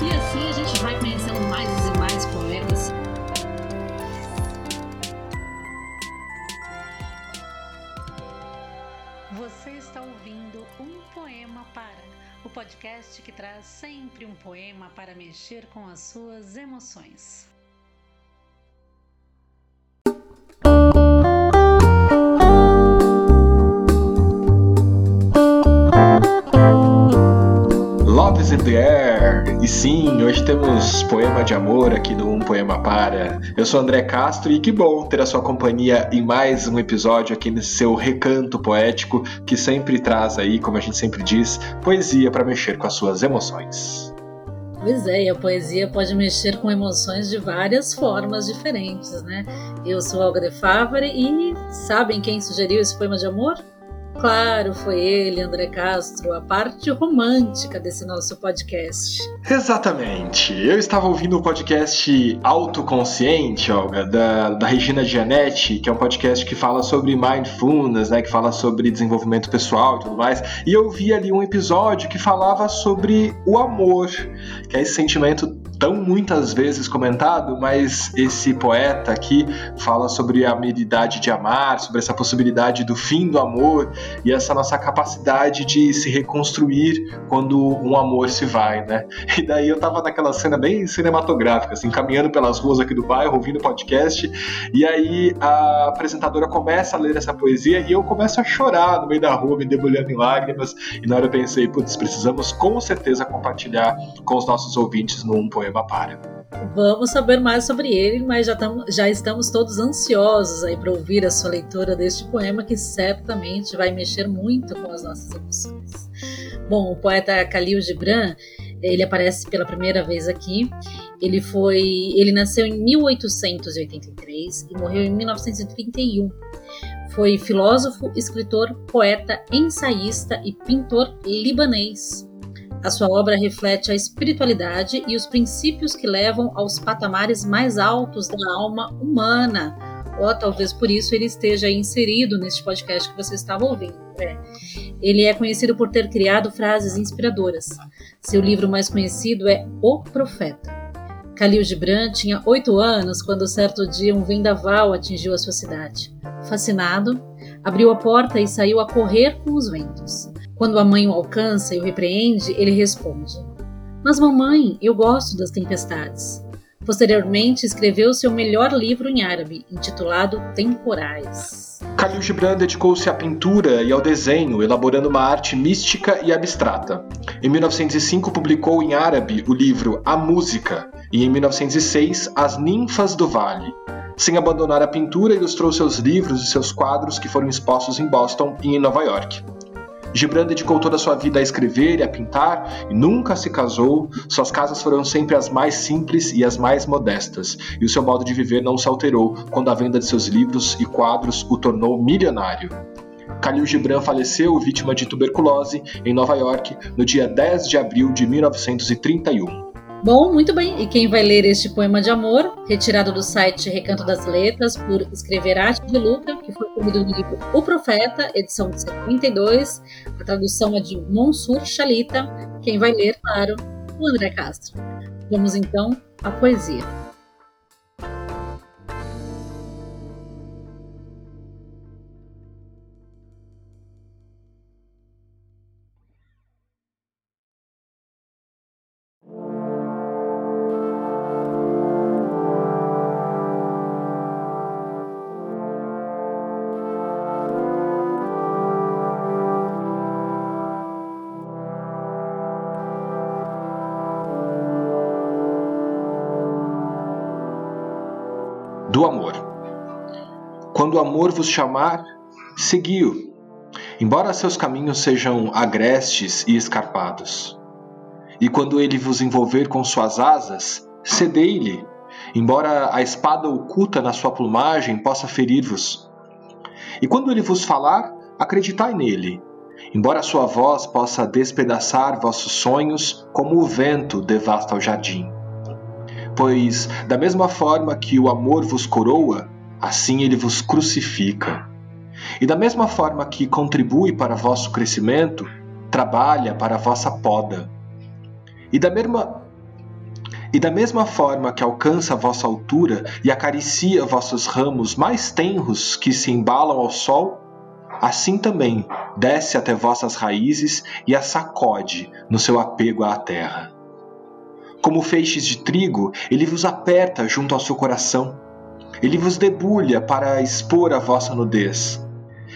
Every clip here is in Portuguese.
E assim a gente vai conhecendo mais e mais poetas. Você está ouvindo Um Poema Para, o podcast que traz sempre um poema para mexer com as suas emoções. Air. E sim, hoje temos poema de amor aqui no Um Poema Para. Eu sou André Castro e que bom ter a sua companhia em mais um episódio aqui nesse seu recanto poético que sempre traz aí, como a gente sempre diz, poesia para mexer com as suas emoções. Pois é, e a poesia pode mexer com emoções de várias formas diferentes, né? Eu sou Olga de Favre e sabem quem sugeriu esse poema de amor? Claro, foi ele, André Castro, a parte romântica desse nosso podcast. Exatamente. Eu estava ouvindo o podcast Autoconsciente, Olga, da, da Regina Gianetti, que é um podcast que fala sobre mindfulness, né, que fala sobre desenvolvimento pessoal e tudo mais. E eu vi ali um episódio que falava sobre o amor, que é esse sentimento tão muitas vezes comentado, mas esse poeta aqui fala sobre a habilidade de amar, sobre essa possibilidade do fim do amor e essa nossa capacidade de se reconstruir quando um amor se vai, né? E daí eu tava naquela cena bem cinematográfica, assim, caminhando pelas ruas aqui do bairro, ouvindo podcast, e aí a apresentadora começa a ler essa poesia e eu começo a chorar no meio da rua, me debulhando em lágrimas, e na hora eu pensei, putz, precisamos com certeza compartilhar com os nossos ouvintes no Um Poema Para. Vamos saber mais sobre ele, mas já, tamo, já estamos todos ansiosos aí para ouvir a sua leitura deste poema que certamente vai mexer muito com as nossas emoções. Bom, o poeta Khalil Gibran, ele aparece pela primeira vez aqui. Ele foi, ele nasceu em 1883 e morreu em 1931. Foi filósofo, escritor, poeta, ensaísta e pintor libanês. A sua obra reflete a espiritualidade e os princípios que levam aos patamares mais altos da alma humana. Ou talvez por isso ele esteja inserido neste podcast que você estava ouvindo. É. Ele é conhecido por ter criado frases inspiradoras. Seu livro mais conhecido é O Profeta. Khalil Gibran tinha oito anos quando certo dia um vendaval atingiu a sua cidade. Fascinado, abriu a porta e saiu a correr com os ventos. Quando a mãe o alcança e o repreende, ele responde: Mas mamãe, eu gosto das tempestades. Posteriormente, escreveu seu melhor livro em árabe, intitulado Temporais. Khalil Gibran dedicou-se à pintura e ao desenho, elaborando uma arte mística e abstrata. Em 1905, publicou em árabe o livro A Música e, em 1906, As Ninfas do Vale. Sem abandonar a pintura, ilustrou seus livros e seus quadros que foram expostos em Boston e em Nova York. Gibran dedicou toda a sua vida a escrever e a pintar e nunca se casou. Suas casas foram sempre as mais simples e as mais modestas, e o seu modo de viver não se alterou quando a venda de seus livros e quadros o tornou milionário. Khalil Gibran faleceu vítima de tuberculose em Nova York no dia 10 de abril de 1931. Bom, muito bem. E quem vai ler este poema de amor, retirado do site Recanto das Letras, por Escrever Arte de Luta, que foi publicado no livro O Profeta, edição de 72. A tradução é de Monsur Chalita. Quem vai ler, claro, o André Castro. Vamos então à poesia. Do amor. Quando o amor vos chamar, segui-o, embora seus caminhos sejam agrestes e escarpados. E quando ele vos envolver com suas asas, cedei-lhe, embora a espada oculta na sua plumagem possa ferir-vos. E quando ele vos falar, acreditai nele, embora sua voz possa despedaçar vossos sonhos como o vento devasta o jardim pois, da mesma forma que o amor vos coroa, assim ele vos crucifica. E da mesma forma que contribui para vosso crescimento, trabalha para vossa poda. E da mesma E da mesma forma que alcança a vossa altura e acaricia vossos ramos mais tenros que se embalam ao sol, assim também desce até vossas raízes e as sacode no seu apego à terra. Como feixes de trigo, ele vos aperta junto ao seu coração. Ele vos debulha para expor a vossa nudez.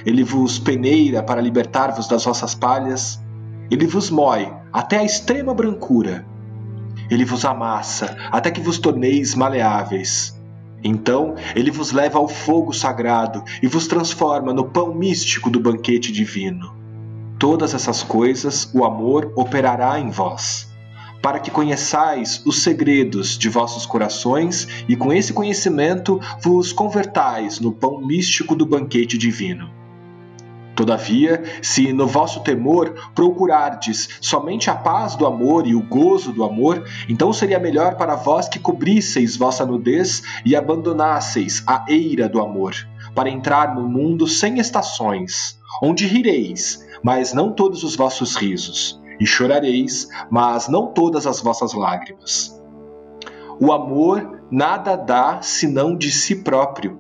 Ele vos peneira para libertar-vos das vossas palhas. Ele vos mói até a extrema brancura. Ele vos amassa até que vos torneis maleáveis. Então ele vos leva ao fogo sagrado e vos transforma no pão místico do banquete divino. Todas essas coisas o amor operará em vós, para que conheçais os segredos de vossos corações e com esse conhecimento vos convertais no pão místico do banquete divino. Todavia, se no vosso temor procurardes somente a paz do amor e o gozo do amor, então seria melhor para vós que cobrisseis vossa nudez e abandonasseis a eira do amor, para entrar no mundo sem estações, onde rireis, mas não todos os vossos risos, e chorareis, mas não todas as vossas lágrimas. O amor nada dá senão de si próprio,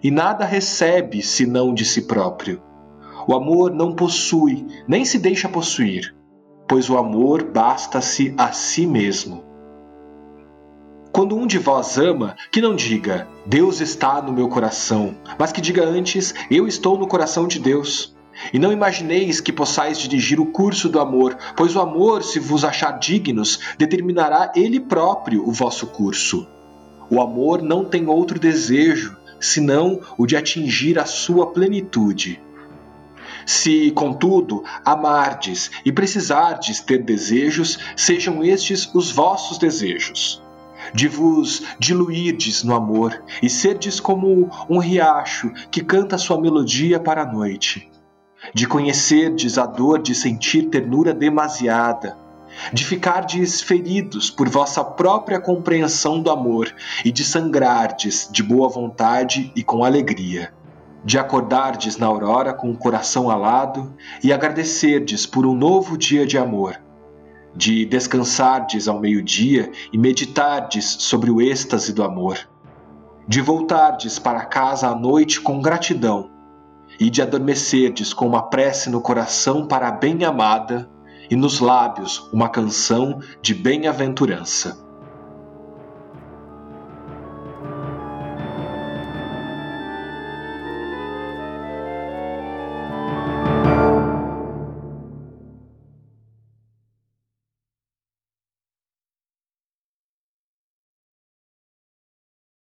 e nada recebe senão de si próprio. O amor não possui, nem se deixa possuir, pois o amor basta-se a si mesmo. Quando um de vós ama, que não diga, Deus está no meu coração, mas que diga antes, eu estou no coração de Deus. E não imagineis que possais dirigir o curso do amor, pois o amor, se vos achar dignos, determinará ele próprio o vosso curso. O amor não tem outro desejo, senão o de atingir a sua plenitude. Se, contudo, amardes e precisardes ter desejos, sejam estes os vossos desejos. De vos diluirdes no amor e serdes como um riacho que canta sua melodia para a noite. De conhecerdes a dor de sentir ternura demasiada, de ficardes feridos por vossa própria compreensão do amor e de sangrardes de boa vontade e com alegria de acordardes na aurora com o coração alado e agradecerdes por um novo dia de amor, de descansardes ao meio-dia e meditardes sobre o êxtase do amor, de voltardes para casa à noite com gratidão e de adormecerdes com uma prece no coração para a bem-amada e nos lábios uma canção de bem-aventurança.